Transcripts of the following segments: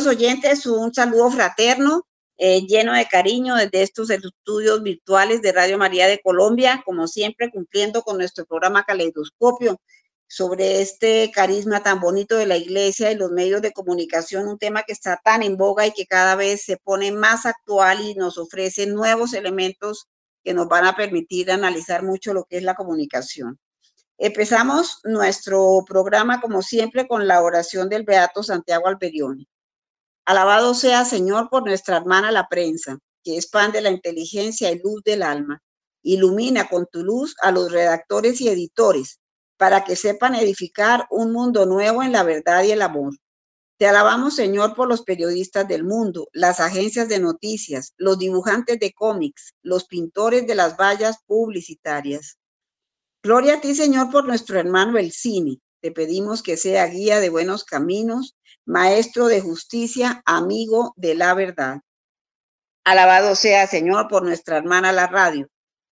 queridos oyentes, un saludo fraterno, eh, lleno de cariño desde estos estudios virtuales de Radio María de Colombia, como siempre cumpliendo con nuestro programa Caleidoscopio sobre este carisma tan bonito de la iglesia y los medios de comunicación, un tema que está tan en boga y que cada vez se pone más actual y nos ofrece nuevos elementos que nos van a permitir analizar mucho lo que es la comunicación. Empezamos nuestro programa, como siempre, con la oración del Beato Santiago Alberione. Alabado sea, Señor, por nuestra hermana la prensa, que es pan de la inteligencia y luz del alma. Ilumina con tu luz a los redactores y editores para que sepan edificar un mundo nuevo en la verdad y el amor. Te alabamos, Señor, por los periodistas del mundo, las agencias de noticias, los dibujantes de cómics, los pintores de las vallas publicitarias. Gloria a ti, Señor, por nuestro hermano el cine. Te pedimos que sea guía de buenos caminos, maestro de justicia, amigo de la verdad. Alabado sea, Señor, por nuestra hermana la radio,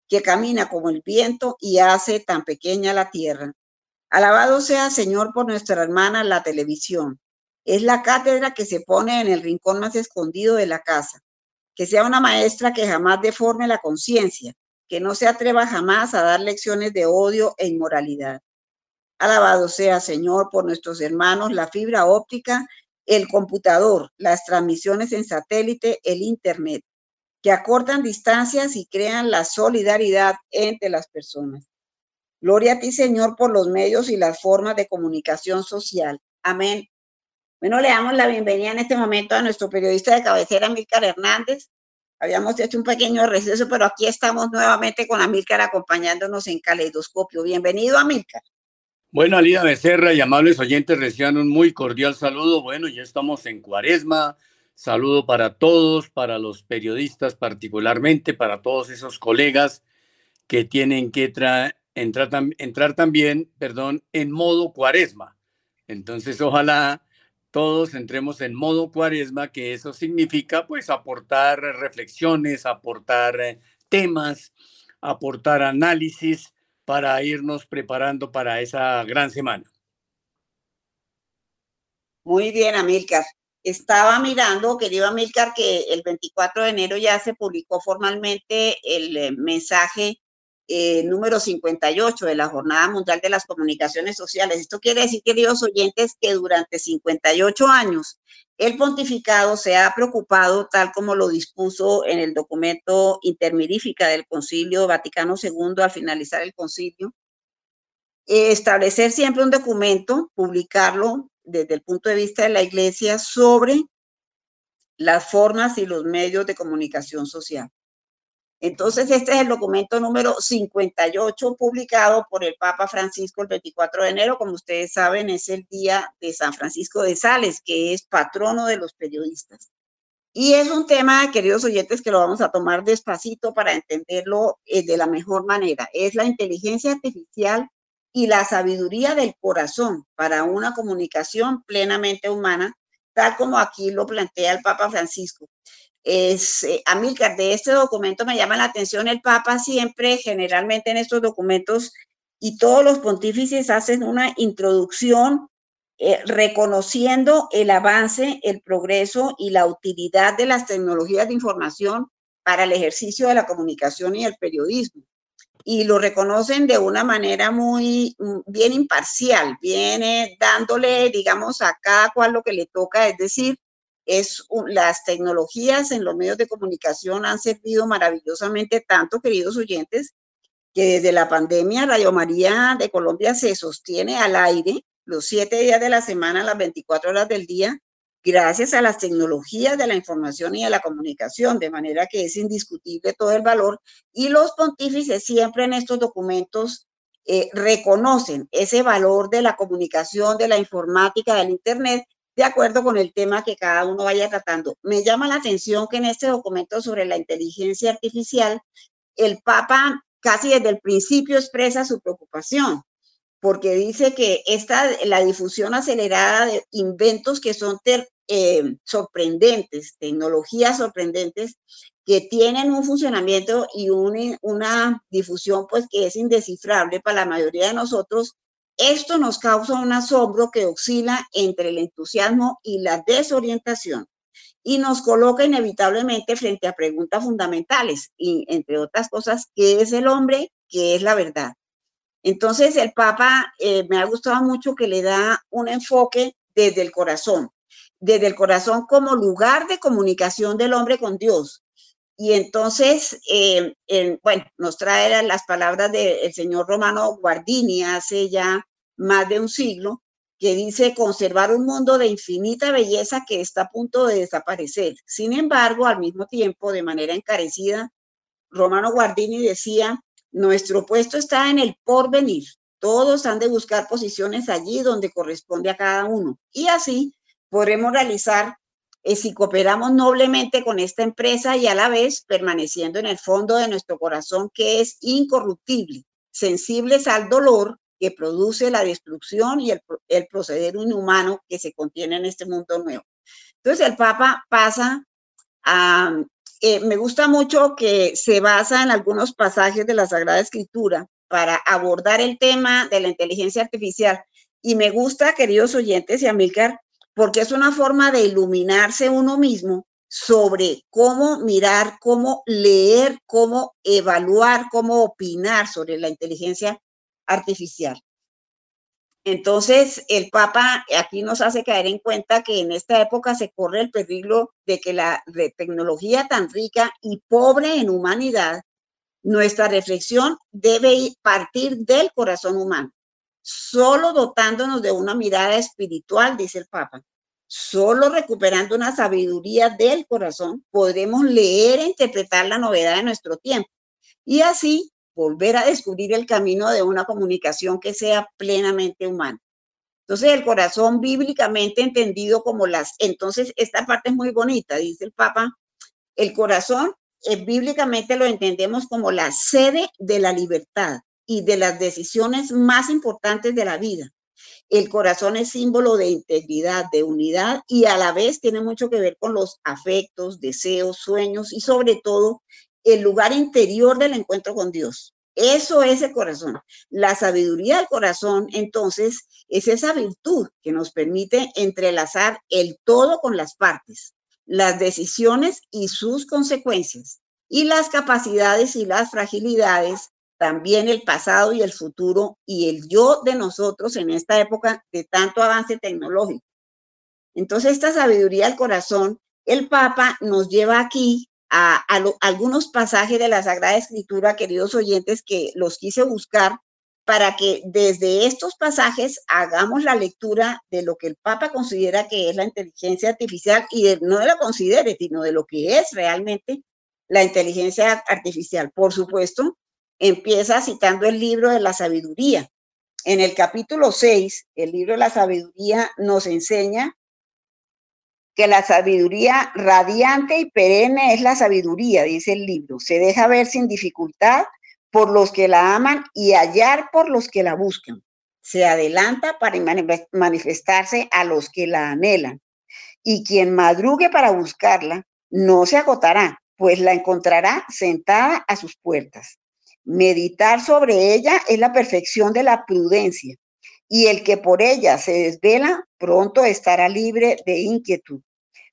que camina como el viento y hace tan pequeña la tierra. Alabado sea, Señor, por nuestra hermana la televisión. Es la cátedra que se pone en el rincón más escondido de la casa. Que sea una maestra que jamás deforme la conciencia, que no se atreva jamás a dar lecciones de odio e inmoralidad. Alabado sea, Señor, por nuestros hermanos, la fibra óptica, el computador, las transmisiones en satélite, el Internet, que acortan distancias y crean la solidaridad entre las personas. Gloria a ti, Señor, por los medios y las formas de comunicación social. Amén. Bueno, le damos la bienvenida en este momento a nuestro periodista de cabecera, Milcar Hernández, Habíamos hecho un pequeño receso, pero aquí estamos nuevamente con Amílcar acompañándonos en Caleidoscopio. Bienvenido, Amílcar. Bueno, Alida Becerra y amables oyentes, reciban un muy cordial saludo. Bueno, ya estamos en cuaresma. Saludo para todos, para los periodistas particularmente, para todos esos colegas que tienen que entrar, entrar también, perdón, en modo cuaresma. Entonces, ojalá todos entremos en modo cuaresma, que eso significa pues aportar reflexiones, aportar temas, aportar análisis para irnos preparando para esa gran semana. Muy bien, Amílcar. Estaba mirando, querido Amílcar, que el 24 de enero ya se publicó formalmente el eh, mensaje eh, número 58 de la Jornada Mundial de las Comunicaciones Sociales. Esto quiere decir, queridos oyentes, que durante 58 años el pontificado se ha preocupado, tal como lo dispuso en el documento intermirífica del Concilio Vaticano II al finalizar el concilio, establecer siempre un documento, publicarlo desde el punto de vista de la Iglesia sobre las formas y los medios de comunicación social. Entonces, este es el documento número 58 publicado por el Papa Francisco el 24 de enero. Como ustedes saben, es el día de San Francisco de Sales, que es patrono de los periodistas. Y es un tema, queridos oyentes, que lo vamos a tomar despacito para entenderlo eh, de la mejor manera. Es la inteligencia artificial y la sabiduría del corazón para una comunicación plenamente humana, tal como aquí lo plantea el Papa Francisco es, eh, Amílcar, de este documento me llama la atención, el Papa siempre, generalmente en estos documentos, y todos los pontífices hacen una introducción eh, reconociendo el avance, el progreso y la utilidad de las tecnologías de información para el ejercicio de la comunicación y el periodismo. Y lo reconocen de una manera muy mm, bien imparcial, viene dándole, digamos, a cada cual lo que le toca, es decir, es las tecnologías en los medios de comunicación han servido maravillosamente tanto, queridos oyentes, que desde la pandemia Radio María de Colombia se sostiene al aire los siete días de la semana, las 24 horas del día, gracias a las tecnologías de la información y de la comunicación, de manera que es indiscutible todo el valor. Y los pontífices siempre en estos documentos eh, reconocen ese valor de la comunicación, de la informática, del Internet, de acuerdo con el tema que cada uno vaya tratando. Me llama la atención que en este documento sobre la inteligencia artificial, el Papa casi desde el principio expresa su preocupación, porque dice que esta, la difusión acelerada de inventos que son eh, sorprendentes, tecnologías sorprendentes, que tienen un funcionamiento y una difusión pues que es indescifrable para la mayoría de nosotros, Esto nos causa un asombro que oscila entre el entusiasmo y la desorientación y nos coloca inevitablemente frente a preguntas fundamentales y, entre otras cosas, ¿qué es el hombre? ¿Qué es la verdad? Entonces, el Papa eh, me ha gustado mucho que le da un enfoque desde el corazón, desde el corazón como lugar de comunicación del hombre con Dios. Y entonces, eh, bueno, nos trae las palabras del señor Romano Guardini hace ya más de un siglo, que dice conservar un mundo de infinita belleza que está a punto de desaparecer. Sin embargo, al mismo tiempo, de manera encarecida, Romano Guardini decía, nuestro puesto está en el porvenir. Todos han de buscar posiciones allí donde corresponde a cada uno. Y así podremos realizar, eh, si cooperamos noblemente con esta empresa y a la vez permaneciendo en el fondo de nuestro corazón que es incorruptible, sensibles al dolor que produce la destrucción y el, proceder inhumano que se contiene en este mundo nuevo. Entonces el Papa pasa a, eh, me gusta mucho que se basa en algunos pasajes de la Sagrada Escritura para abordar el tema de la inteligencia artificial. Y me gusta, queridos oyentes y Amílcar, porque es una forma de iluminarse uno mismo sobre cómo mirar, cómo leer, cómo evaluar, cómo opinar sobre la inteligencia artificial. Entonces, el Papa aquí nos hace caer en cuenta que en esta época se corre el peligro de que la tecnología tan rica y pobre en humanidad, nuestra reflexión debe partir del corazón humano, solo dotándonos de una mirada espiritual, dice el Papa. Solo recuperando una sabiduría del corazón podremos leer e interpretar la novedad de nuestro tiempo y así volver a descubrir el camino de una comunicación que sea plenamente humana. Entonces, el corazón bíblicamente entendido como las, entonces esta parte es muy bonita, dice el Papa, el corazón eh, bíblicamente lo entendemos como la sede de la libertad y de las decisiones más importantes de la vida. El corazón es símbolo de integridad, de unidad y a la vez tiene mucho que ver con los afectos, deseos, sueños y sobre todo el lugar interior del encuentro con Dios. Eso es el corazón. La sabiduría del corazón, entonces, es esa virtud que nos permite entrelazar el todo con las partes, las decisiones y sus consecuencias, y las capacidades y las fragilidades, también el pasado y el futuro, y el yo de nosotros en esta época de tanto avance tecnológico. Entonces, esta sabiduría del corazón, el Papa nos lleva aquí a, algunos pasajes de la Sagrada Escritura, queridos oyentes, que los quise buscar para que desde estos pasajes hagamos la lectura de lo que el Papa considera que es la inteligencia artificial y no de lo considere, sino de lo que es realmente la inteligencia artificial. Por supuesto, empieza citando el libro de la sabiduría. En el capítulo 6, el libro de la sabiduría nos enseña que la sabiduría radiante y perenne es la sabiduría, dice el libro. Se deja ver sin dificultad por los que la aman y hallar por los que la buscan. Se adelanta para manifestarse a los que la anhelan. Y quien madrugue para buscarla no se agotará, pues la encontrará sentada a sus puertas. Meditar sobre ella es la perfección de la prudencia, y el que por ella se desvela pronto estará libre de inquietud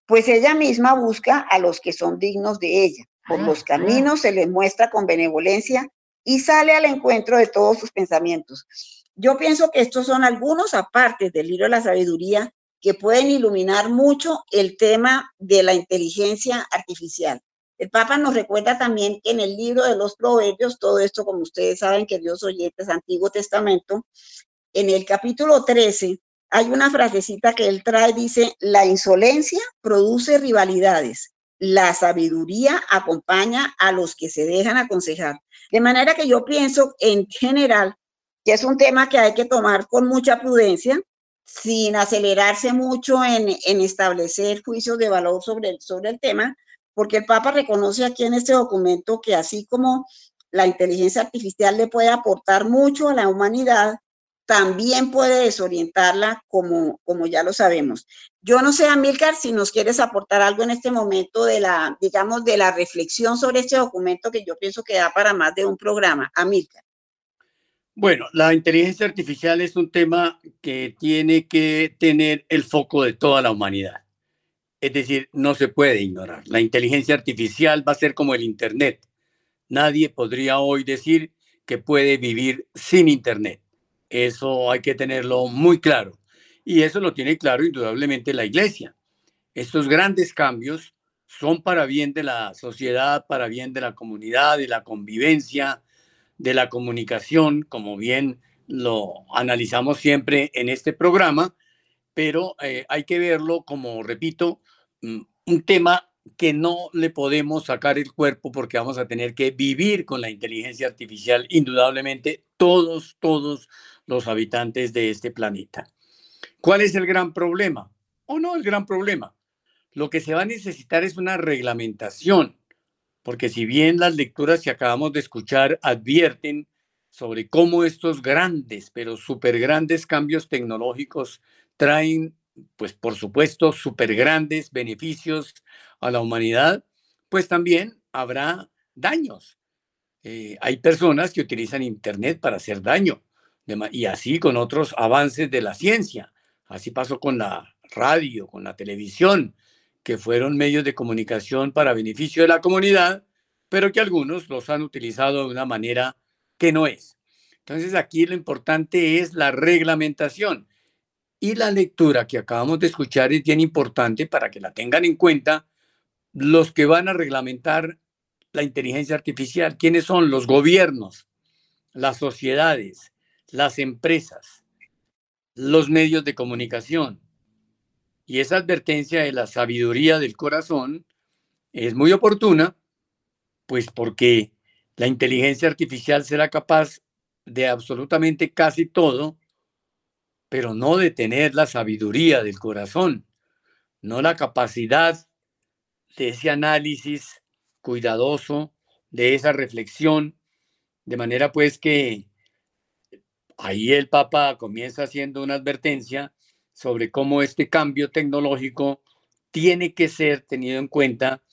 pues ella misma busca a los que son dignos de ella. Por los caminos se les muestra con benevolencia y sale al encuentro de todos sus pensamientos. Yo pienso que estos son algunos apartes del libro de la sabiduría que pueden iluminar mucho el tema de la inteligencia artificial. El Papa nos recuerda también que en el libro de los Proverbios, todo esto, como ustedes saben, que Dios oyentes, Antiguo Testamento, en el capítulo 13, hay una frasecita que él trae, dice, la insolencia produce rivalidades, la sabiduría acompaña a los que se dejan aconsejar. De manera que yo pienso en general que es un tema que hay que tomar con mucha prudencia, sin acelerarse mucho en, establecer juicios de valor sobre sobre el tema, porque el Papa reconoce aquí en este documento que así como la inteligencia artificial le puede aportar mucho a la humanidad, también puede desorientarla, como, como ya lo sabemos. Yo no sé, Amílcar, si nos quieres aportar algo en este momento de la, digamos, de la reflexión sobre este documento que yo pienso que da para más de un programa. Amílcar. Bueno, la inteligencia artificial es un tema que tiene que tener el foco de toda la humanidad. Es decir, no se puede ignorar. La inteligencia artificial va a ser como el Internet. Nadie podría hoy decir que puede vivir sin Internet. Eso hay que tenerlo muy claro. Y eso lo tiene claro indudablemente la Iglesia. Estos grandes cambios son para bien de la sociedad, para bien de la comunidad, de la convivencia, de la comunicación, como bien lo analizamos siempre en este programa, pero eh, hay que verlo como, repito, mm, un tema que no le podemos sacar el cuerpo porque vamos a tener que vivir con la inteligencia artificial, indudablemente, todos, todos los habitantes de este planeta. ¿Cuál es el gran problema? ¿O no el gran problema? Lo que se va a necesitar es una reglamentación porque si bien las lecturas que acabamos de escuchar advierten sobre cómo estos grandes, pero súper grandes cambios tecnológicos traen, pues por supuesto, súper grandes beneficios a la humanidad, pues también habrá daños. Eh, hay personas que utilizan Internet para hacer daño, y así con otros avances de la ciencia. Así pasó con la radio, con la televisión, que fueron medios de comunicación para beneficio de la comunidad, pero que algunos los han utilizado de una manera que no es. Entonces aquí lo importante es la reglamentación. Y la lectura que acabamos de escuchar es bien importante para que la tengan en cuenta los que van a reglamentar la inteligencia artificial. ¿Quiénes son? Los gobiernos, las sociedades, las empresas, los medios de comunicación, y esa advertencia de la sabiduría del corazón es muy oportuna, pues porque la inteligencia artificial será capaz de absolutamente casi todo, pero no de tener la sabiduría del corazón, no la capacidad de ese análisis cuidadoso, de esa reflexión, de manera pues que ahí el Papa comienza haciendo una advertencia sobre cómo este cambio tecnológico tiene que ser tenido en cuenta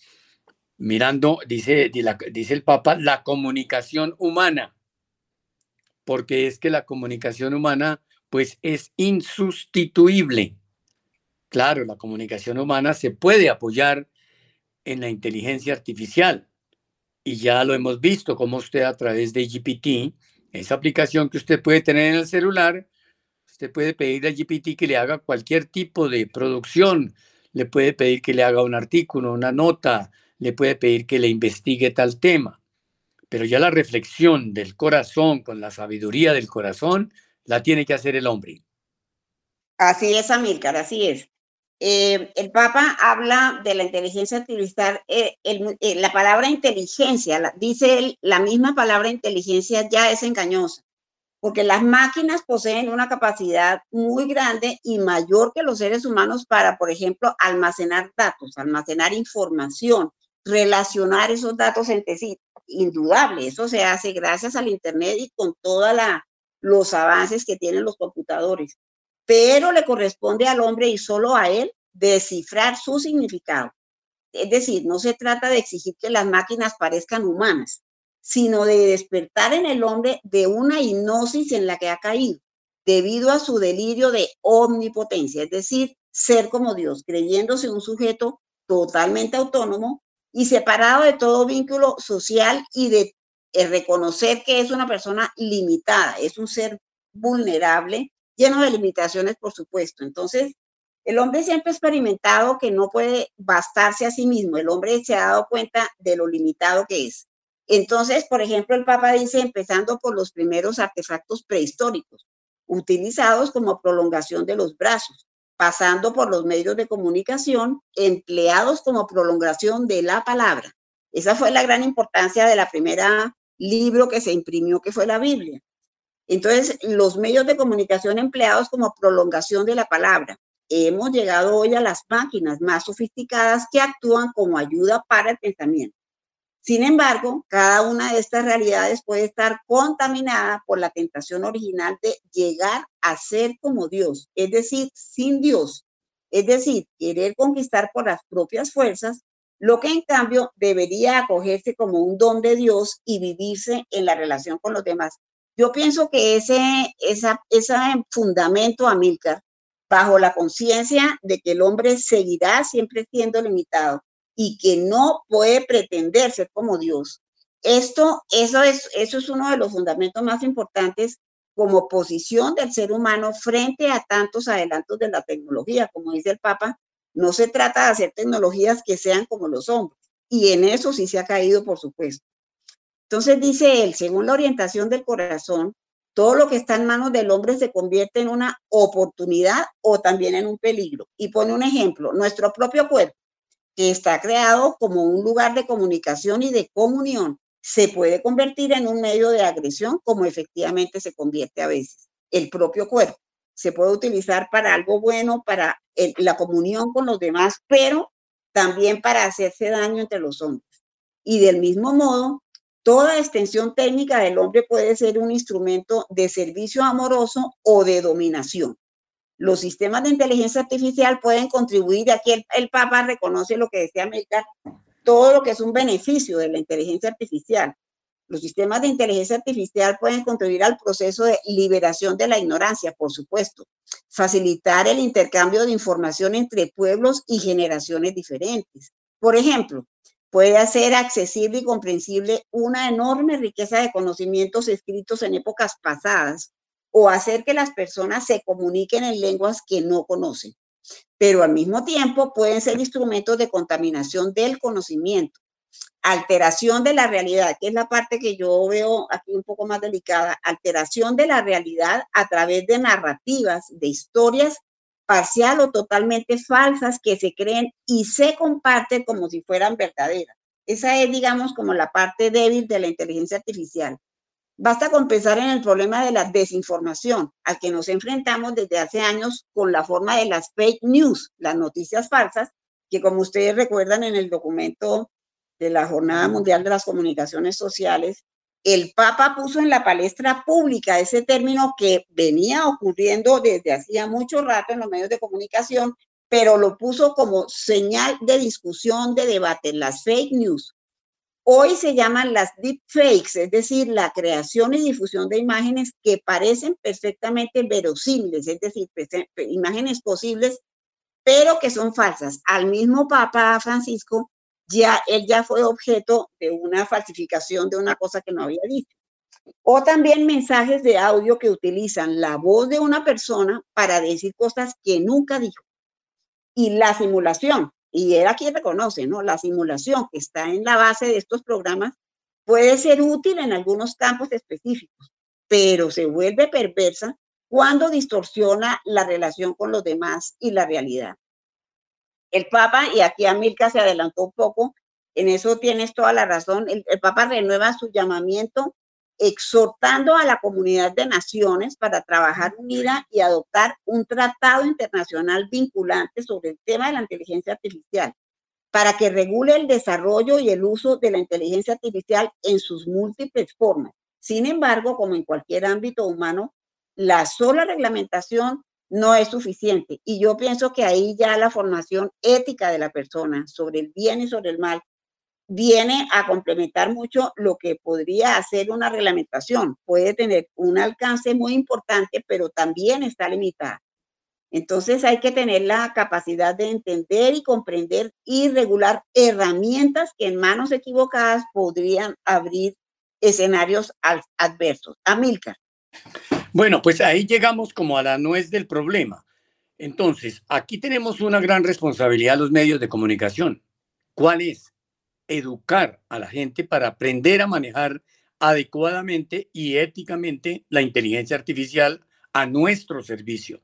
mirando, dice, dice el Papa, la comunicación humana, porque es que la comunicación humana pues es insustituible. Claro, la comunicación humana se puede apoyar en la inteligencia artificial y ya lo hemos visto como usted a través de GPT, esa aplicación que usted puede tener en el celular, Usted puede pedir a GPT que le haga cualquier tipo de producción, le puede pedir que le haga un artículo, una nota, le puede pedir que le investigue tal tema. Pero ya la reflexión del corazón con la sabiduría del corazón la tiene que hacer el hombre. Así es, Amílcar, así es. Eh, el Papa habla de la inteligencia artificial, eh, eh, la palabra inteligencia, dice él, la misma palabra inteligencia ya es engañosa porque las máquinas poseen una capacidad muy grande y mayor que los seres humanos para, por ejemplo, almacenar datos, almacenar información, relacionar esos datos entre sí. Indudable, eso se hace gracias al Internet y con todos los avances que tienen los computadores. Pero le corresponde al hombre y solo a él descifrar su significado. Es decir, no se trata de exigir que las máquinas parezcan humanas, sino de despertar en el hombre de una hipnosis en la que ha caído, debido a su delirio de omnipotencia, es decir, ser como Dios, creyéndose un sujeto totalmente autónomo y separado de todo vínculo social y de eh, reconocer que es una persona limitada, es un ser vulnerable, lleno de limitaciones, por supuesto. Entonces, el hombre siempre ha experimentado que no puede bastarse a sí mismo, el hombre se ha dado cuenta de lo limitado que es. Entonces, por ejemplo, el Papa dice, empezando por los primeros artefactos prehistóricos, utilizados como prolongación de los brazos, pasando por los medios de comunicación, empleados como prolongación de la palabra. Esa fue la gran importancia de la primera libro que se imprimió, que fue la Biblia. Entonces, los medios de comunicación empleados como prolongación de la palabra. Hemos llegado hoy a las máquinas más sofisticadas que actúan como ayuda para el pensamiento. Sin embargo, cada una de estas realidades puede estar contaminada por la tentación original de llegar a ser como Dios, es decir, sin Dios, es decir, querer conquistar por las propias fuerzas, lo que en cambio debería acogerse como un don de Dios y vivirse en la relación con los demás. Yo pienso que ese, esa, ese fundamento, Amilcar, bajo la conciencia de que el hombre seguirá siempre siendo limitado y que no puede pretender ser como Dios. Esto, eso es, eso es uno de los fundamentos más importantes como posición del ser humano frente a tantos adelantos de la tecnología. Como dice el Papa, no se trata de hacer tecnologías que sean como los hombres. Y en eso sí se ha caído, por supuesto. Entonces dice él, según la orientación del corazón, todo lo que está en manos del hombre se convierte en una oportunidad o también en un peligro. Y pone un ejemplo, nuestro propio cuerpo, que está creado como un lugar de comunicación y de comunión, se puede convertir en un medio de agresión como efectivamente se convierte a veces. El propio cuerpo se puede utilizar para algo bueno, para la comunión con los demás, pero también para hacerse daño entre los hombres. Y del mismo modo, toda extensión técnica del hombre puede ser un instrumento de servicio amoroso o de dominación. Los sistemas de inteligencia artificial pueden contribuir, aquí el, el Papa reconoce lo que decía América, todo lo que es un beneficio de la inteligencia artificial. Los sistemas de inteligencia artificial pueden contribuir al proceso de liberación de la ignorancia, por supuesto, facilitar el intercambio de información entre pueblos y generaciones diferentes. Por ejemplo, puede hacer accesible y comprensible una enorme riqueza de conocimientos escritos en épocas pasadas o hacer que las personas se comuniquen en lenguas que no conocen pero al mismo tiempo pueden ser instrumentos de contaminación del conocimiento, alteración de la realidad, que es la parte que yo veo aquí un poco más delicada, alteración de la realidad a través de narrativas, de historias parcial o totalmente falsas que se creen y se comparten como si fueran verdaderas. Esa es, digamos, como la parte débil de la inteligencia artificial. Basta con pensar en el problema de la desinformación al que nos enfrentamos desde hace años con la forma de las fake news, las noticias falsas, que como ustedes recuerdan en el documento de la Jornada Mundial de las Comunicaciones Sociales, el Papa puso en la palestra pública ese término que venía ocurriendo desde hacía mucho rato en los medios de comunicación, pero lo puso como señal de discusión, de debate, las fake news. Hoy se llaman las deepfakes, es decir, la creación y difusión de imágenes que parecen perfectamente verosímiles, es decir, imágenes posibles, pero que son falsas. Al mismo Papa Francisco, ya él ya fue objeto de una falsificación de una cosa que no había dicho. O también mensajes de audio que utilizan la voz de una persona para decir cosas que nunca dijo. Y la simulación, y él aquí reconoce, ¿no? La simulación que está en la base de estos programas puede ser útil en algunos campos específicos, pero se vuelve perversa cuando distorsiona la relación con los demás y la realidad. El Papa, y aquí Amilca se adelantó un poco, en eso tienes toda la razón, el, el Papa renueva su llamamiento exhortando a la comunidad de naciones para trabajar unida y adoptar un tratado internacional vinculante sobre el tema de la inteligencia artificial, para que regule el desarrollo y el uso de la inteligencia artificial en sus múltiples formas. Sin embargo, como en cualquier ámbito humano, la sola reglamentación no es suficiente. Y yo pienso que ahí ya la formación ética de la persona sobre el bien y sobre el mal viene a complementar mucho lo que podría hacer una reglamentación. Puede tener un alcance muy importante, pero también está limitada. Entonces hay que tener la capacidad de entender y comprender y regular herramientas que en manos equivocadas podrían abrir escenarios adversos. Amilcar. Bueno, pues ahí llegamos como a la nuez del problema. Entonces, aquí tenemos una gran responsabilidad los medios de comunicación. ¿Cuál es? educar a la gente para aprender a manejar adecuadamente y éticamente la inteligencia artificial a nuestro servicio.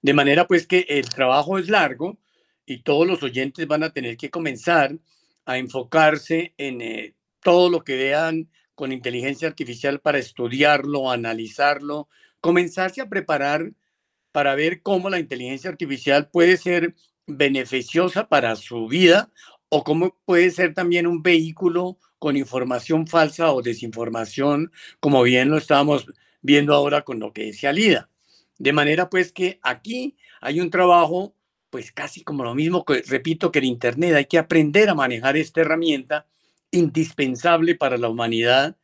De manera pues que el trabajo es largo y todos los oyentes van a tener que comenzar a enfocarse en eh, todo lo que vean con inteligencia artificial para estudiarlo, analizarlo, comenzarse a preparar para ver cómo la inteligencia artificial puede ser beneficiosa para su vida o cómo puede ser también un vehículo con información falsa o desinformación, como bien lo estábamos viendo ahora con lo que decía Lida. De manera pues que aquí hay un trabajo, pues casi como lo mismo que repito que el Internet, hay que aprender a manejar esta herramienta indispensable para la humanidad,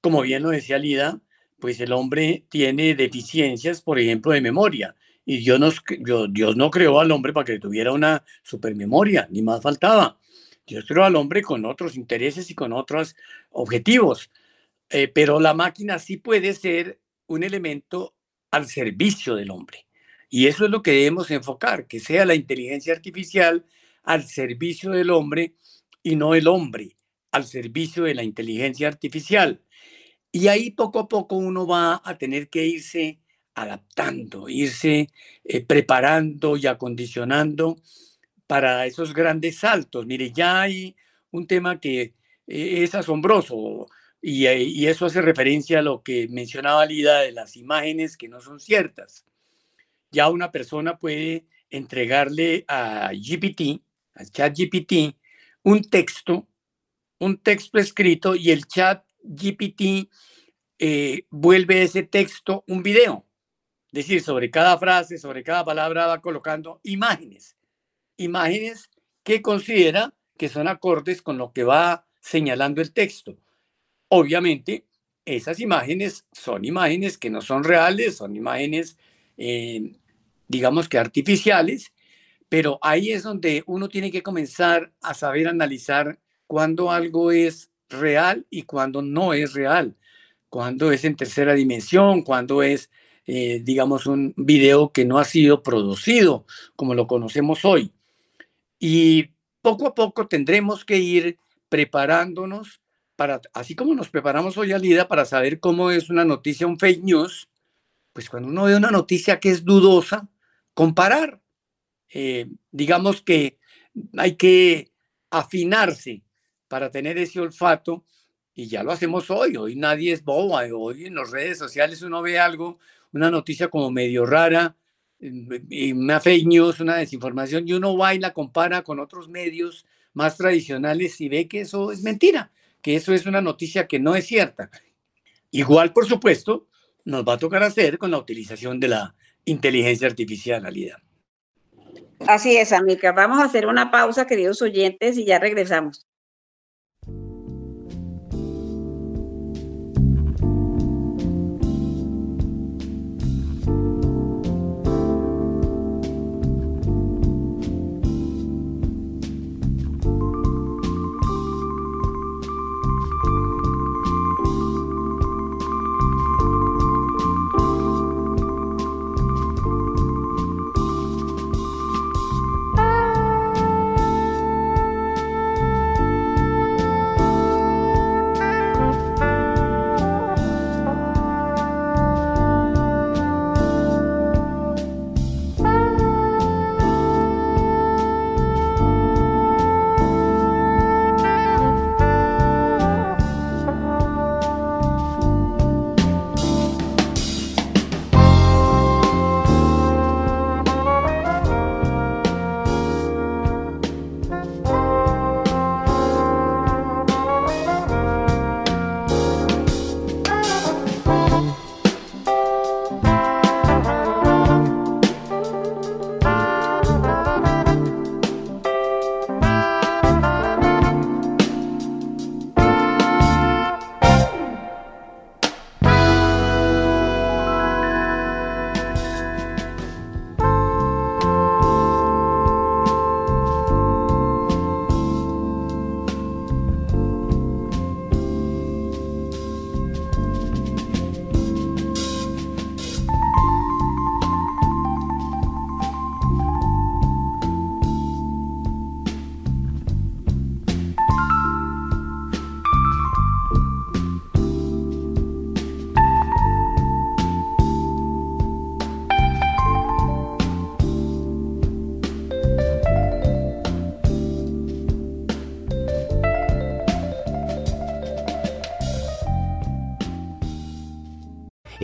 como bien lo decía Lida, pues el hombre tiene deficiencias, por ejemplo, de memoria. Y Dios, nos, Dios no creó al hombre para que tuviera una supermemoria, ni más faltaba. Dios creó al hombre con otros intereses y con otros objetivos. Eh, pero la máquina sí puede ser un elemento al servicio del hombre. Y eso es lo que debemos enfocar, que sea la inteligencia artificial al servicio del hombre y no el hombre al servicio de la inteligencia artificial. Y ahí poco a poco uno va a tener que irse adaptando, irse eh, preparando y acondicionando para esos grandes saltos. Mire, ya hay un tema que eh, es asombroso y, eh, y, eso hace referencia a lo que mencionaba Lida de las imágenes que no son ciertas. Ya una persona puede entregarle a GPT, a ChatGPT, un texto, un texto escrito y el chat GPT eh, vuelve ese texto un video. Es decir, sobre cada frase, sobre cada palabra va colocando imágenes. Imágenes que considera que son acordes con lo que va señalando el texto. Obviamente, esas imágenes son imágenes que no son reales, son imágenes, eh, digamos que artificiales, pero ahí es donde uno tiene que comenzar a saber analizar cuándo algo es real y cuándo no es real, cuándo es en tercera dimensión, cuándo es, eh, digamos, un video que no ha sido producido como lo conocemos hoy. Y poco a poco tendremos que ir preparándonos para, así como nos preparamos hoy a Lida para saber cómo es una noticia, un fake news, pues cuando uno ve una noticia que es dudosa, comparar. Eh, digamos que hay que afinarse para tener ese olfato y ya lo hacemos hoy. Hoy nadie es boba. Hoy en las redes sociales uno ve algo, una noticia como medio rara, una fake news, una desinformación, y uno va y la compara con otros medios más tradicionales y ve que eso es mentira, que eso es una noticia que no es cierta. Igual, por supuesto, nos va a tocar hacer con la utilización de la inteligencia artificial, Alida. Así es, amiga. Vamos a hacer una pausa, queridos oyentes, y ya regresamos.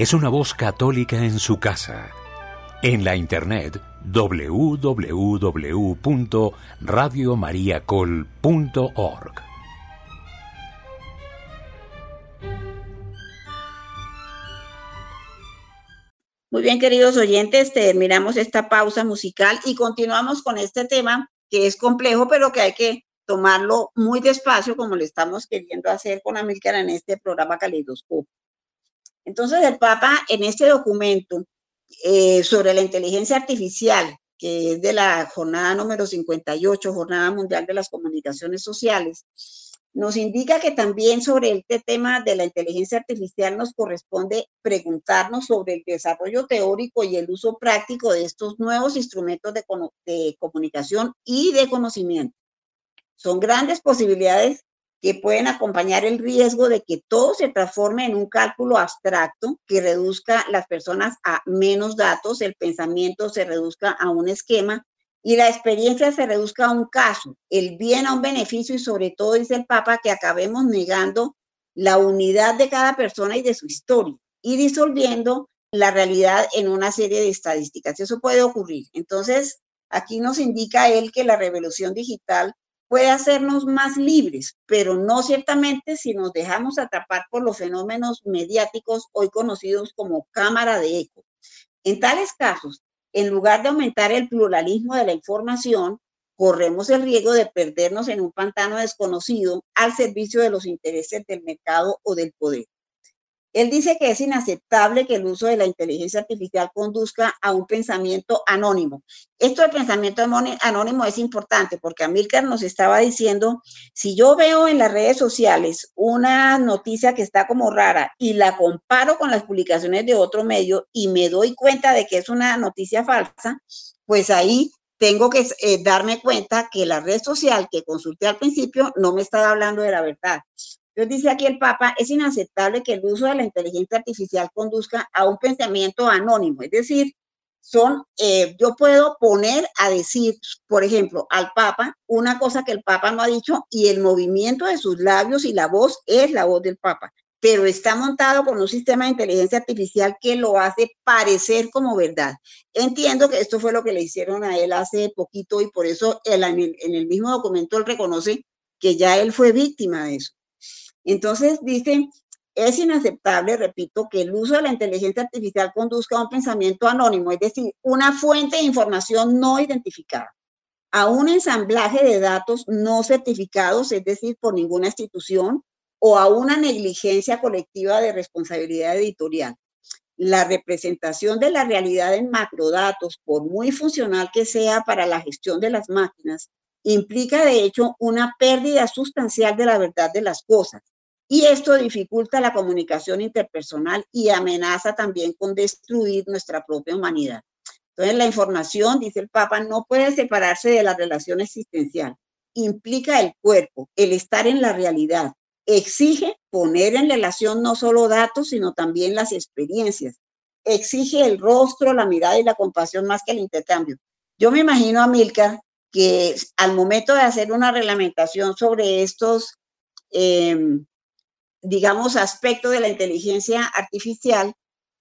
Es una voz católica en su casa. En la internet www.radiomariacol.org. Muy bien, queridos oyentes, terminamos esta pausa musical y continuamos con este tema que es complejo, pero que hay que tomarlo muy despacio, como lo estamos queriendo hacer con Amílcar en este programa Caleidoscopio. Entonces el Papa en este documento eh, sobre la inteligencia artificial, que es de la jornada número 58, Jornada Mundial de las Comunicaciones Sociales, nos indica que también sobre este tema de la inteligencia artificial nos corresponde preguntarnos sobre el desarrollo teórico y el uso práctico de estos nuevos instrumentos de, de comunicación y de conocimiento. Son grandes posibilidades que pueden acompañar el riesgo de que todo se transforme en un cálculo abstracto que reduzca las personas a menos datos, el pensamiento se reduzca a un esquema y la experiencia se reduzca a un caso, el bien a un beneficio y sobre todo, dice el Papa, que acabemos negando la unidad de cada persona y de su historia y disolviendo la realidad en una serie de estadísticas. Eso puede ocurrir. Entonces, aquí nos indica él que la revolución digital puede hacernos más libres, pero no ciertamente si nos dejamos atrapar por los fenómenos mediáticos hoy conocidos como cámara de eco. En tales casos, en lugar de aumentar el pluralismo de la información, corremos el riesgo de perdernos en un pantano desconocido al servicio de los intereses del mercado o del poder. Él dice que es inaceptable que el uso de la inteligencia artificial conduzca a un pensamiento anónimo. Esto del pensamiento anónimo es importante porque Amílcar nos estaba diciendo, si yo veo en las redes sociales una noticia que está como rara y la comparo con las publicaciones de otro medio y me doy cuenta de que es una noticia falsa, pues ahí tengo que eh, darme cuenta que la red social que consulté al principio no me estaba hablando de la verdad. Entonces dice aquí el Papa, es inaceptable que el uso de la inteligencia artificial conduzca a un pensamiento anónimo, es decir, son, eh, yo puedo poner a decir, por ejemplo, al Papa una cosa que el Papa no ha dicho y el movimiento de sus labios y la voz es la voz del Papa, pero está montado con un sistema de inteligencia artificial que lo hace parecer como verdad. Entiendo que esto fue lo que le hicieron a él hace poquito y por eso en, el, en el mismo documento él reconoce que ya él fue víctima de eso. Entonces, dice, es inaceptable, repito, que el uso de la inteligencia artificial conduzca a un pensamiento anónimo, es decir, una fuente de información no identificada, a un ensamblaje de datos no certificados, es decir, por ninguna institución, o a una negligencia colectiva de responsabilidad editorial. La representación de la realidad en macrodatos, por muy funcional que sea para la gestión de las máquinas, implica de hecho una pérdida sustancial de la verdad de las cosas y esto dificulta la comunicación interpersonal y amenaza también con destruir nuestra propia humanidad. Entonces, la información, dice el Papa, no puede separarse de la relación existencial. Implica el cuerpo, el estar en la realidad. Exige poner en relación no solo datos, sino también las experiencias. Exige el rostro, la mirada y la compasión más que el intercambio. Yo me imagino a Milka que al momento de hacer una reglamentación sobre estos eh, digamos, aspecto de la inteligencia artificial,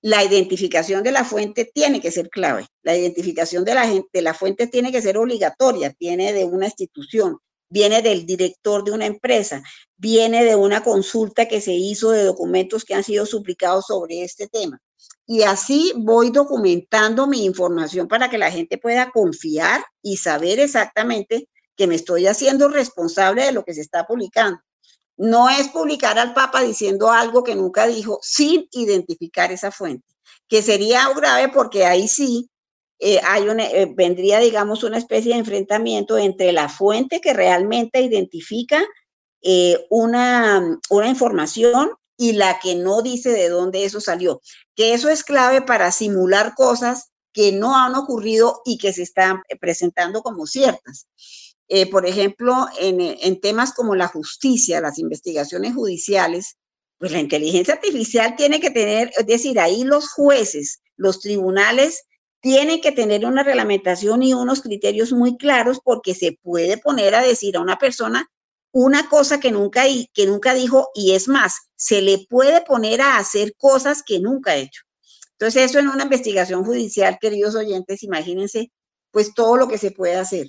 la identificación de la fuente tiene que ser clave. La identificación de la, de la fuente tiene que ser obligatoria, tiene de una institución, viene del director de una empresa, viene de una consulta que se hizo de documentos que han sido suplicados sobre este tema. Y así voy documentando mi información para que la gente pueda confiar y saber exactamente que me estoy haciendo responsable de lo que se está publicando. No es publicar al Papa diciendo algo que nunca dijo sin identificar esa fuente, que sería grave porque ahí sí eh, hay eh, vendría, digamos, una especie de enfrentamiento entre la fuente que realmente identifica eh, una, una información y la que no dice de dónde eso salió. Que eso es clave para simular cosas que no han ocurrido y que se están presentando como ciertas. Eh, por ejemplo, en, temas como la justicia, las investigaciones judiciales, pues la inteligencia artificial tiene que tener, es decir, ahí los jueces, los tribunales tienen que tener una reglamentación y unos criterios muy claros porque se puede poner a decir a una persona una cosa que nunca, que nunca dijo y es más, se le puede poner a hacer cosas que nunca ha hecho. Entonces, eso en una investigación judicial, queridos oyentes, imagínense pues todo lo que se puede hacer.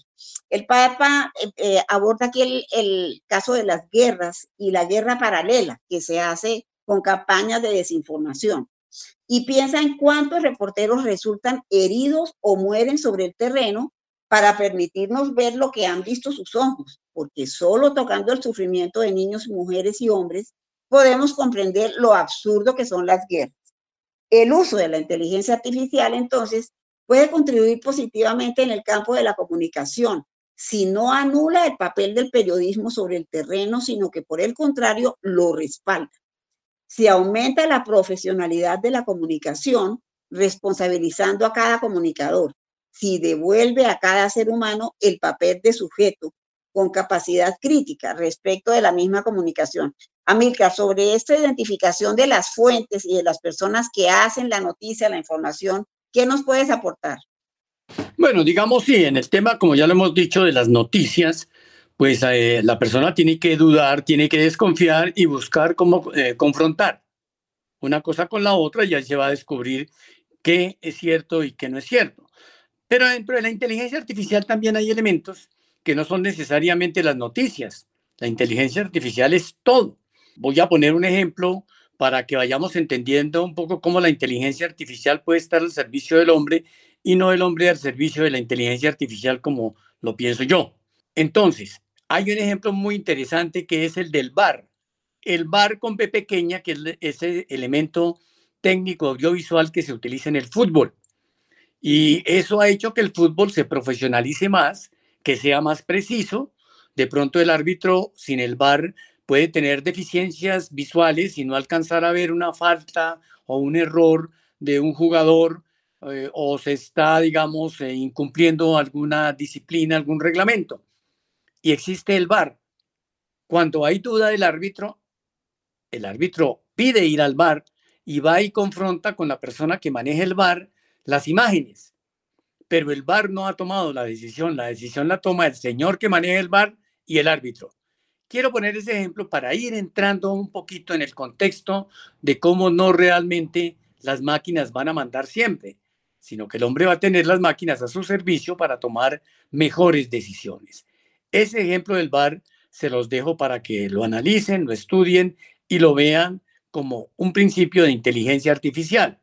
El Papa eh, eh, aborda aquí el, caso de las guerras y la guerra paralela que se hace con campañas de desinformación y piensa en cuántos reporteros resultan heridos o mueren sobre el terreno para permitirnos ver lo que han visto sus ojos, porque solo tocando el sufrimiento de niños, mujeres y hombres podemos comprender lo absurdo que son las guerras. El uso de la inteligencia artificial, entonces, puede contribuir positivamente en el campo de la comunicación, si no anula el papel del periodismo sobre el terreno, sino que por el contrario lo respalda. Si aumenta la profesionalidad de la comunicación, responsabilizando a cada comunicador, si devuelve a cada ser humano el papel de sujeto con capacidad crítica respecto de la misma comunicación. Amilcar, sobre esta identificación de las fuentes y de las personas que hacen la noticia, la información, ¿qué nos puedes aportar? Bueno, digamos sí, en el tema, como ya lo hemos dicho, de las noticias, pues eh, la persona tiene que dudar, tiene que desconfiar y buscar cómo eh, confrontar una cosa con la otra y ya se va a descubrir qué es cierto y qué no es cierto. Pero dentro de la inteligencia artificial también hay elementos que no son necesariamente las noticias. La inteligencia artificial es todo. Voy a poner un ejemplo para que vayamos entendiendo un poco cómo la inteligencia artificial puede estar al servicio del hombre y no el hombre al servicio de la inteligencia artificial como lo pienso yo. Entonces, hay un ejemplo muy interesante que es el del bar. El bar con P pequeña, que es ese elemento técnico audiovisual que se utiliza en el fútbol. Y eso ha hecho que el fútbol se profesionalice más, que sea más preciso. De pronto el árbitro sin el bar puede tener deficiencias visuales y no alcanzar a ver una falta o un error de un jugador eh, o se está, digamos, eh, incumpliendo alguna disciplina, algún reglamento. Y existe el VAR. Cuando hay duda del árbitro, el árbitro pide ir al VAR y va y confronta con la persona que maneja el VAR las imágenes. Pero el VAR no ha tomado la decisión, la decisión la toma el señor que maneja el VAR y el árbitro. Quiero poner ese ejemplo para ir entrando un poquito en el contexto de cómo no realmente las máquinas van a mandar siempre, sino que el hombre va a tener las máquinas a su servicio para tomar mejores decisiones. Ese ejemplo del VAR se los dejo para que lo analicen, lo estudien y lo vean como un principio de inteligencia artificial.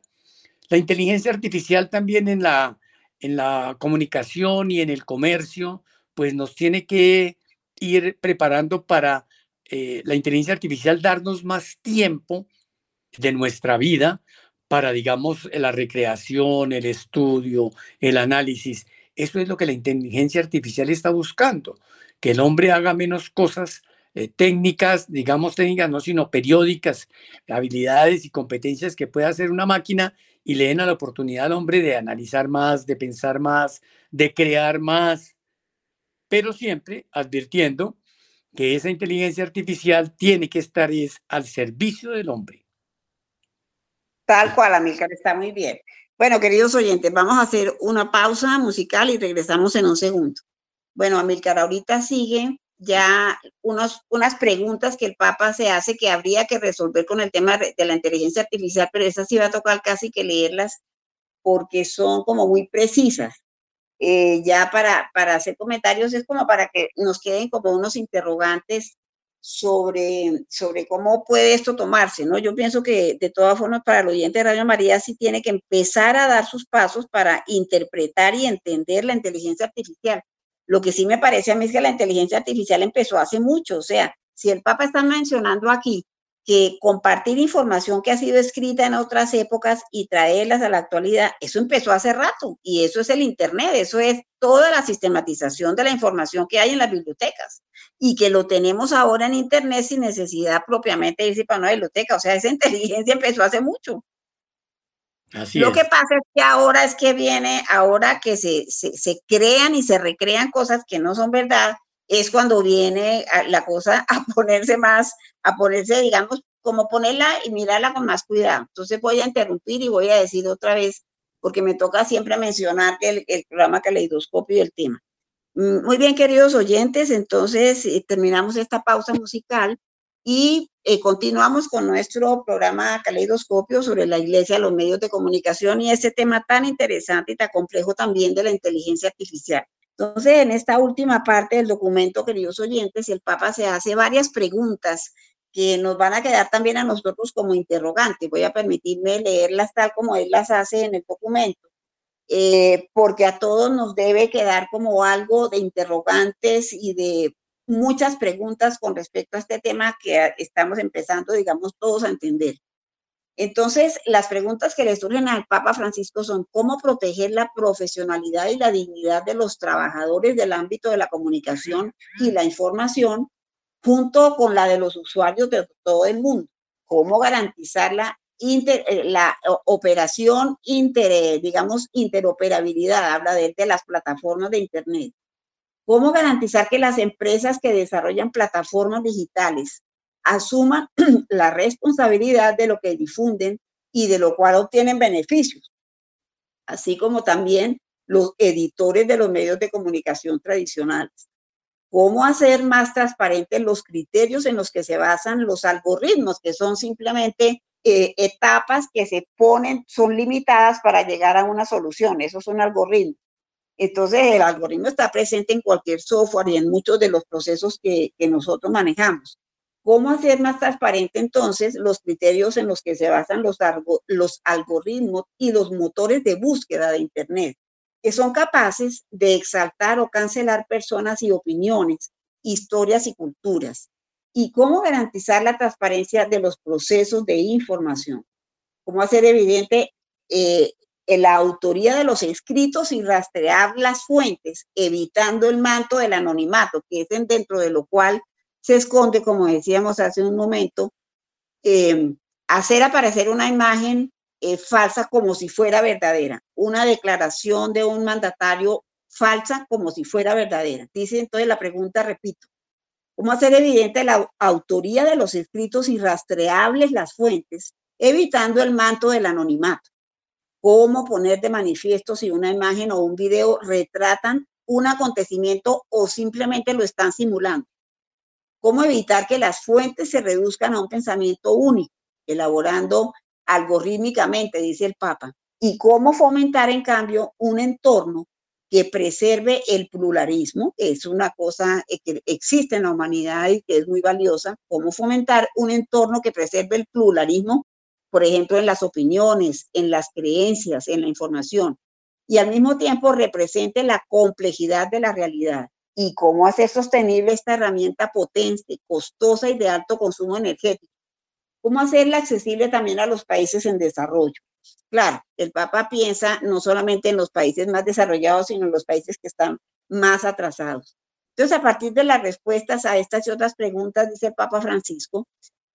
La inteligencia artificial también en la, en la comunicación y en el comercio, pues nos tiene que ir preparando para eh, la inteligencia artificial darnos más tiempo de nuestra vida para, digamos, la recreación, el estudio, el análisis. Eso es lo que la inteligencia artificial está buscando, que el hombre haga menos cosas eh, técnicas, digamos técnicas, no, sino periódicas, habilidades y competencias que pueda hacer una máquina y le den a la oportunidad al hombre de analizar más, de pensar más, de crear más, pero siempre advirtiendo que esa inteligencia artificial tiene que estar es al servicio del hombre. Tal cual, Amílcar, está muy bien. Bueno, queridos oyentes, vamos a hacer una pausa musical y regresamos en un segundo. Bueno, Amílcar, ahorita sigue ya unos, unas preguntas que el Papa se hace que habría que resolver con el tema de la inteligencia artificial, pero esas sí va a tocar casi que leerlas porque son como muy precisas. Eh, ya para, para hacer comentarios es como para que nos queden como unos interrogantes sobre, sobre cómo puede esto tomarse, ¿no? Yo pienso que de todas formas para el oyente de Radio María sí tiene que empezar a dar sus pasos para interpretar y entender la inteligencia artificial. Lo que sí me parece a mí es que la inteligencia artificial empezó hace mucho, o sea, si el Papa está mencionando aquí que compartir información que ha sido escrita en otras épocas y traerlas a la actualidad, eso empezó hace rato y eso es el Internet, eso es toda la sistematización de la información que hay en las bibliotecas y que lo tenemos ahora en Internet sin necesidad propiamente de irse para una biblioteca, o sea, esa inteligencia empezó hace mucho. lo que pasa es que ahora es que viene, ahora que se, se, se crean y se recrean cosas que no son verdad, es cuando viene la cosa a ponerse más, a ponerse, digamos, como ponerla y mirarla con más cuidado. Entonces voy a interrumpir y voy a decir otra vez, porque me toca siempre mencionar el, el programa Caleidoscopio y el tema. Mm, muy bien, queridos oyentes, entonces eh, terminamos esta pausa musical y eh, continuamos con nuestro programa Caleidoscopio sobre la iglesia, los medios de comunicación y este tema tan interesante y tan complejo también de la inteligencia artificial. Entonces, en esta última parte del documento, queridos oyentes, el Papa se hace varias preguntas que nos van a quedar también a nosotros como interrogantes. Voy a permitirme leerlas tal como él las hace en el documento, eh, porque a todos nos debe quedar como algo de interrogantes y de muchas preguntas con respecto a este tema que estamos empezando, digamos, todos a entender. Entonces, las preguntas que le surgen al Papa Francisco son cómo proteger la profesionalidad y la dignidad de los trabajadores del ámbito de la comunicación y la información, junto con la de los usuarios de todo el mundo. Cómo garantizar la, eh, operación, inter, digamos, interoperabilidad, habla de, de las plataformas de Internet. Cómo garantizar que las empresas que desarrollan plataformas digitales asuman la responsabilidad de lo que difunden y de lo cual obtienen beneficios, así como también los editores de los medios de comunicación tradicionales. Cómo hacer más transparentes los criterios en los que se basan los algoritmos, que son simplemente eh, etapas que se ponen, son limitadas para llegar a una solución. Eso es un algoritmo. Entonces, el algoritmo está presente en cualquier software y en muchos de los procesos que, que nosotros manejamos. ¿Cómo hacer más transparente entonces los criterios en los que se basan los, los algoritmos y los motores de búsqueda de Internet, que son capaces de exaltar o cancelar personas y opiniones, historias y culturas? ¿Y cómo garantizar la transparencia de los procesos de información? ¿Cómo hacer evidente eh, la autoría de los escritos y rastrear las fuentes, evitando el manto del anonimato, que es dentro de lo cual se esconde, como decíamos hace un momento, em, hacer aparecer una imagen eh, falsa como si fuera verdadera, una declaración de un mandatario falsa como si fuera verdadera. Dice entonces la pregunta, repito, ¿cómo hacer evidente la autoría de los escritos y rastreables las fuentes, evitando el manto del anonimato? ¿Cómo poner de manifiesto si una imagen o un video retratan un acontecimiento o simplemente lo están simulando? ¿Cómo evitar que las fuentes se reduzcan a un pensamiento único, elaborando algorítmicamente, dice el Papa? ¿Y cómo fomentar, en cambio, un entorno que preserve el pluralismo, que es una cosa que existe en la humanidad y que es muy valiosa? ¿Cómo fomentar un entorno que preserve el pluralismo, por ejemplo, en las opiniones, en las creencias, en la información? Y al mismo tiempo represente la complejidad de la realidad y cómo hacer sostenible esta herramienta potente, costosa y de alto consumo energético. Cómo hacerla accesible también a los países en desarrollo. Claro, el Papa piensa no solamente en los países más desarrollados, sino en los países que están más atrasados. Entonces, a partir de las respuestas a estas y otras preguntas, dice el Papa Francisco,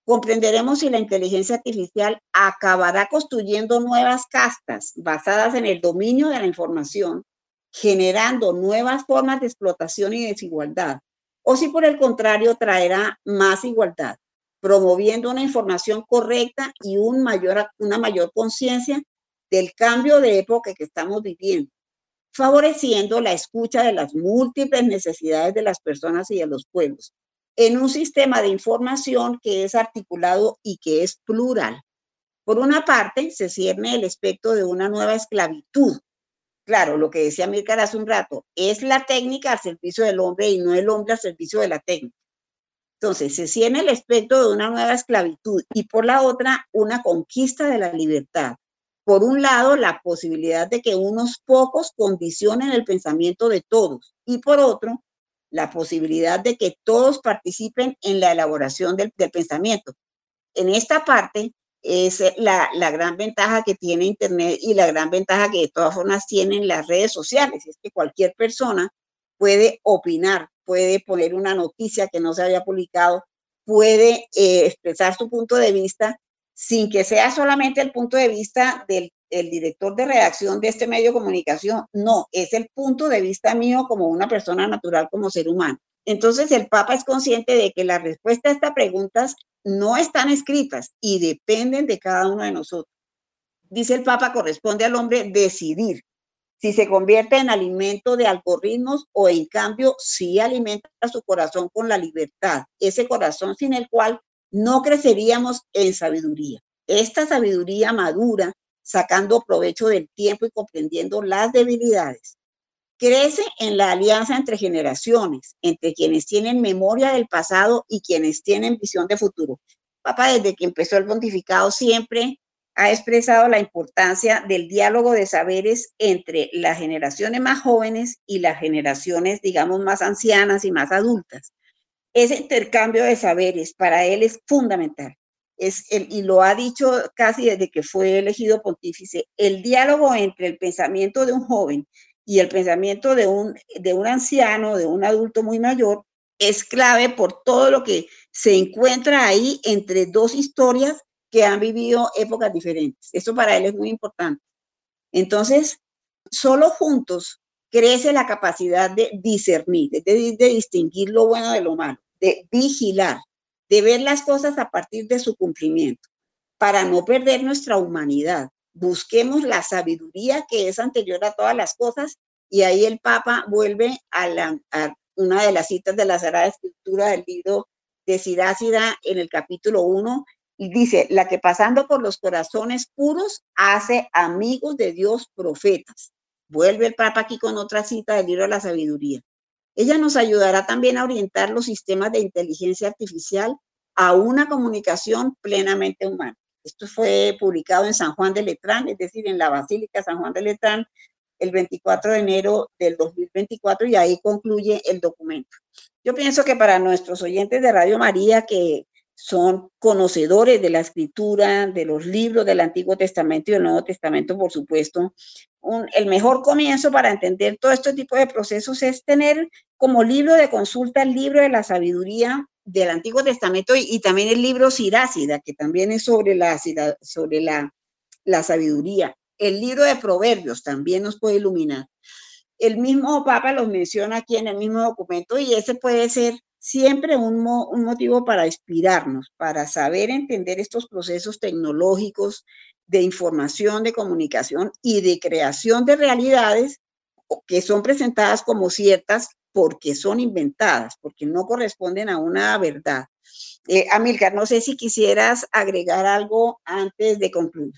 comprenderemos si la inteligencia artificial acabará construyendo nuevas castas basadas en el dominio de la información generando nuevas formas de explotación y desigualdad, o si por el contrario traerá más igualdad, promoviendo una información correcta y una mayor conciencia del cambio de época que estamos viviendo, favoreciendo la escucha de las múltiples necesidades de las personas y de los pueblos, en un sistema de información que es articulado y que es plural. Por una parte, se cierne el aspecto de una nueva esclavitud Claro, lo que decía Mirka hace un rato, es la técnica al servicio del hombre y no el hombre al servicio de la técnica. Entonces, se cierne el aspecto de una nueva esclavitud y por la otra, una conquista de la libertad. Por un lado, la posibilidad de que unos pocos condicionen el pensamiento de todos y por otro, la posibilidad de que todos participen en la elaboración del pensamiento. En esta parte, es la, la, gran ventaja que tiene Internet y la gran ventaja que de todas formas tienen las redes sociales, es que cualquier persona puede opinar, puede poner una noticia que no se había publicado, puede eh, expresar su punto de vista sin que sea solamente el punto de vista del el director de redacción de este medio de comunicación, no, es el punto de vista mío como una persona natural, como ser humano. Entonces el Papa es consciente de que la respuesta a estas preguntas no están escritas y dependen de cada uno de nosotros. Dice el Papa, corresponde al hombre decidir si se convierte en alimento de algoritmos o en cambio si alimenta su corazón con la libertad, ese corazón sin el cual no creceríamos en sabiduría. Esta sabiduría madura, sacando provecho del tiempo y comprendiendo las debilidades crece en la alianza entre generaciones, entre quienes tienen memoria del pasado y quienes tienen visión de futuro. Papá, desde que empezó el pontificado, siempre ha expresado la importancia del diálogo de saberes entre las generaciones más jóvenes y las generaciones, digamos, más ancianas y más adultas. Ese intercambio de saberes para él es fundamental. es el, y lo ha dicho casi desde que fue elegido pontífice, el diálogo entre el pensamiento de un joven y el pensamiento de un, de un anciano, de un adulto muy mayor, es clave por todo lo que se encuentra ahí entre dos historias que han vivido épocas diferentes. Eso para él es muy importante. Entonces, solo juntos crece la capacidad de discernir, de, de, distinguir lo bueno de lo malo, de vigilar, de ver las cosas a partir de su cumplimiento, para no perder nuestra humanidad. Busquemos la sabiduría que es anterior a todas las cosas y ahí el Papa vuelve a, la, una de las citas de la Sagrada Escritura del libro de Sirácida en el capítulo 1 y dice, la que pasando por los corazones puros hace amigos de Dios profetas. Vuelve el Papa aquí con otra cita del libro de la sabiduría. Ella nos ayudará también a orientar los sistemas de inteligencia artificial a una comunicación plenamente humana. Esto fue publicado en San Juan de Letrán, es decir, en la Basílica San Juan de Letrán, el 24 de enero del 2024 y ahí concluye el documento. Yo pienso que para nuestros oyentes de Radio María que son conocedores de la escritura, de los libros del Antiguo Testamento y del Nuevo Testamento, por supuesto. el mejor comienzo para entender todo este tipo de procesos es tener como libro de consulta el libro de la sabiduría del Antiguo Testamento y, también el libro Sirácida, que también es sobre la, sabiduría. El libro de Proverbios también nos puede iluminar. El mismo Papa los menciona aquí en el mismo documento y ese puede ser siempre un, motivo para inspirarnos, para saber entender estos procesos tecnológicos de información, de comunicación y de creación de realidades que son presentadas como ciertas porque son inventadas, porque no corresponden a una verdad. Eh, Amilcar, no sé si quisieras agregar algo antes de concluir.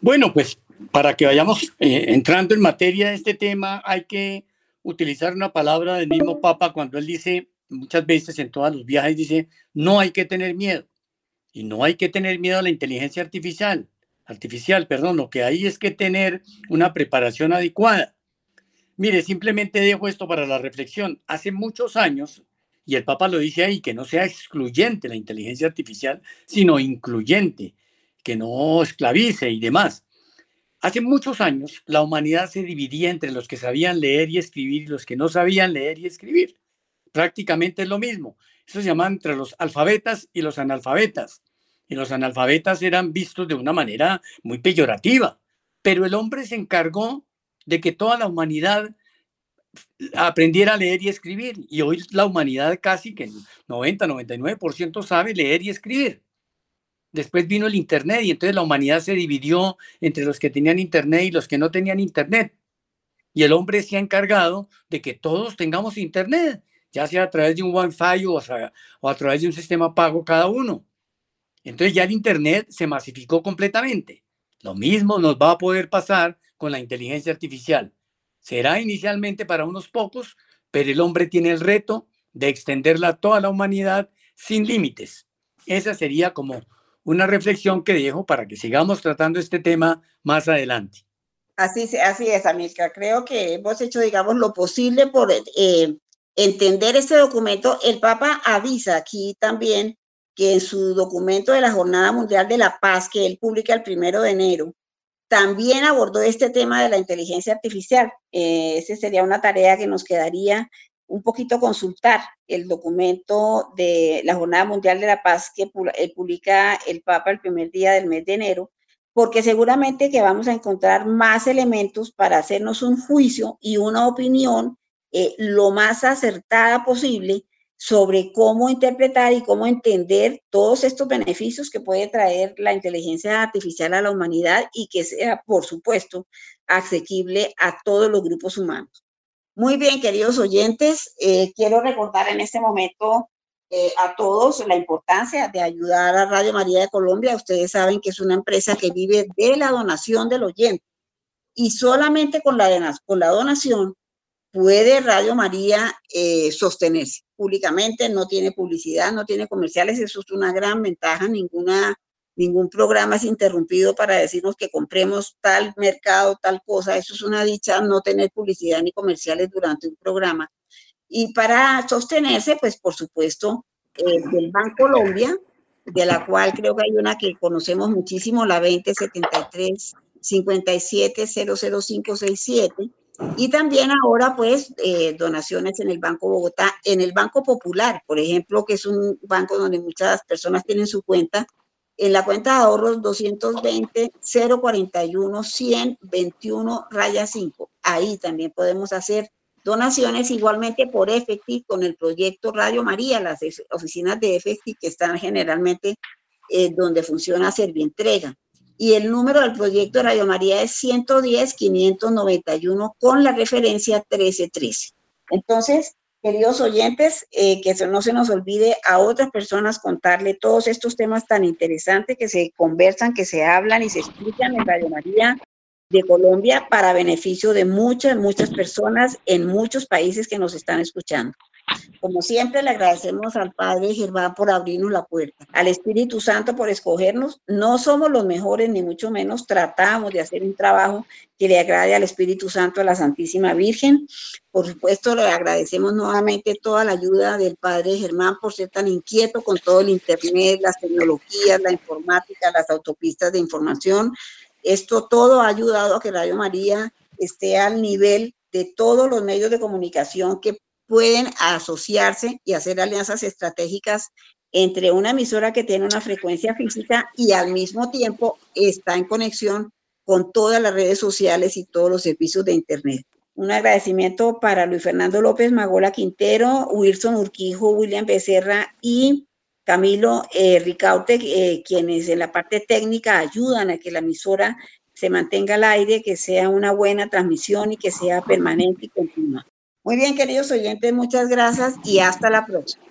Bueno, pues para que vayamos eh, entrando en materia de este tema, hay que utilizar una palabra del mismo Papa cuando él dice muchas veces en todos los viajes dice, no hay que tener miedo. Y no hay que tener miedo a la inteligencia artificial, artificial, perdón, lo que hay es que tener una preparación adecuada. Mire, simplemente dejo esto para la reflexión. Hace muchos años, y el Papa lo dice ahí, que no sea excluyente la inteligencia artificial, sino incluyente, que no esclavice y demás. Hace muchos años la humanidad se dividía entre los que sabían leer y escribir y los que no sabían leer y escribir prácticamente es lo mismo. Eso se llama entre los alfabetas y los analfabetas. Y los analfabetas eran vistos de una manera muy peyorativa. Pero el hombre se encargó de que toda la humanidad aprendiera a leer y escribir. Y hoy la humanidad casi que 90, 99% sabe leer y escribir. Después vino el Internet y entonces la humanidad se dividió entre los que tenían Internet y los que no tenían Internet. Y el hombre se ha encargado de que todos tengamos Internet ya sea a través de un Wi-Fi o, o a través de un sistema pago cada uno. Entonces ya el Internet se masificó completamente. Lo mismo nos va a poder pasar con la inteligencia artificial. Será inicialmente para unos pocos, pero el hombre tiene el reto de extenderla a toda la humanidad sin límites. Esa sería como una reflexión que dejo para que sigamos tratando este tema más adelante. Así, así es, Amilcar. Creo que hemos hecho, digamos, lo posible por eh, entender este documento, el Papa avisa aquí también que en su documento de la Jornada Mundial de la Paz, que él publica el primero de enero, también abordó este tema de la inteligencia artificial. Eh, esa sería una tarea que nos quedaría un poquito consultar el documento de la Jornada Mundial de la Paz que eh, publica el Papa el primer día del mes de enero, porque seguramente que vamos a encontrar más elementos para hacernos un juicio y una opinión eh, lo más acertada posible sobre cómo interpretar y cómo entender todos estos beneficios que puede traer la inteligencia artificial a la humanidad y que sea, por supuesto, asequible a todos los grupos humanos. Muy bien, queridos oyentes, eh, quiero recordar en este momento eh, a todos la importancia de ayudar a Radio María de Colombia. Ustedes saben que es una empresa que vive de la donación del oyente y solamente con la, con la donación puede Radio María eh, sostenerse públicamente, no tiene publicidad, no tiene comerciales, eso es una gran ventaja, ninguna, ningún programa es interrumpido para decirnos que compremos tal mercado, tal cosa, eso es una dicha no tener publicidad ni comerciales durante un programa. Y para sostenerse, pues por supuesto, eh, del Banco Colombia de la cual creo que hay una que conocemos muchísimo, la 2073 57 y también ahora pues eh, donaciones en el Banco Bogotá, en el Banco Popular, por ejemplo, que es un banco donde muchas personas tienen su cuenta, en la cuenta de ahorros 220 041 121 raya 5. Ahí también podemos hacer donaciones igualmente por EFECTI con el proyecto Radio María, las oficinas de EFECTI que están generalmente eh, donde funciona Servientrega y el número del proyecto de Radio María es 110-591 con la referencia 1313. Entonces, queridos oyentes, eh, que no se nos olvide a otras personas contarle todos estos temas tan interesantes que se conversan, que se hablan y se explican en Radio María de Colombia para beneficio de muchas, muchas personas en muchos países que nos están escuchando. Como siempre, le agradecemos al Padre Germán por abrirnos la puerta, al Espíritu Santo por escogernos. No somos los mejores, ni mucho menos tratamos de hacer un trabajo que le agrade al Espíritu Santo, a la Santísima Virgen. Por supuesto, le agradecemos nuevamente toda la ayuda del Padre Germán por ser tan inquieto con todo el Internet, las tecnologías, la informática, las autopistas de información. Esto todo ha ayudado a que Radio María esté al nivel de todos los medios de comunicación que pueden asociarse y hacer alianzas estratégicas entre una emisora que tiene una frecuencia física y al mismo tiempo está en conexión con todas las redes sociales y todos los servicios de Internet. Un agradecimiento para Luis Fernando López, Magola Quintero, Wilson Urquijo, William Becerra y Camilo eh, Ricaute, eh, quienes en la parte técnica ayudan a que la emisora se mantenga al aire, que sea una buena transmisión y que sea permanente y continua. Muy bien, queridos oyentes, muchas gracias y hasta la próxima.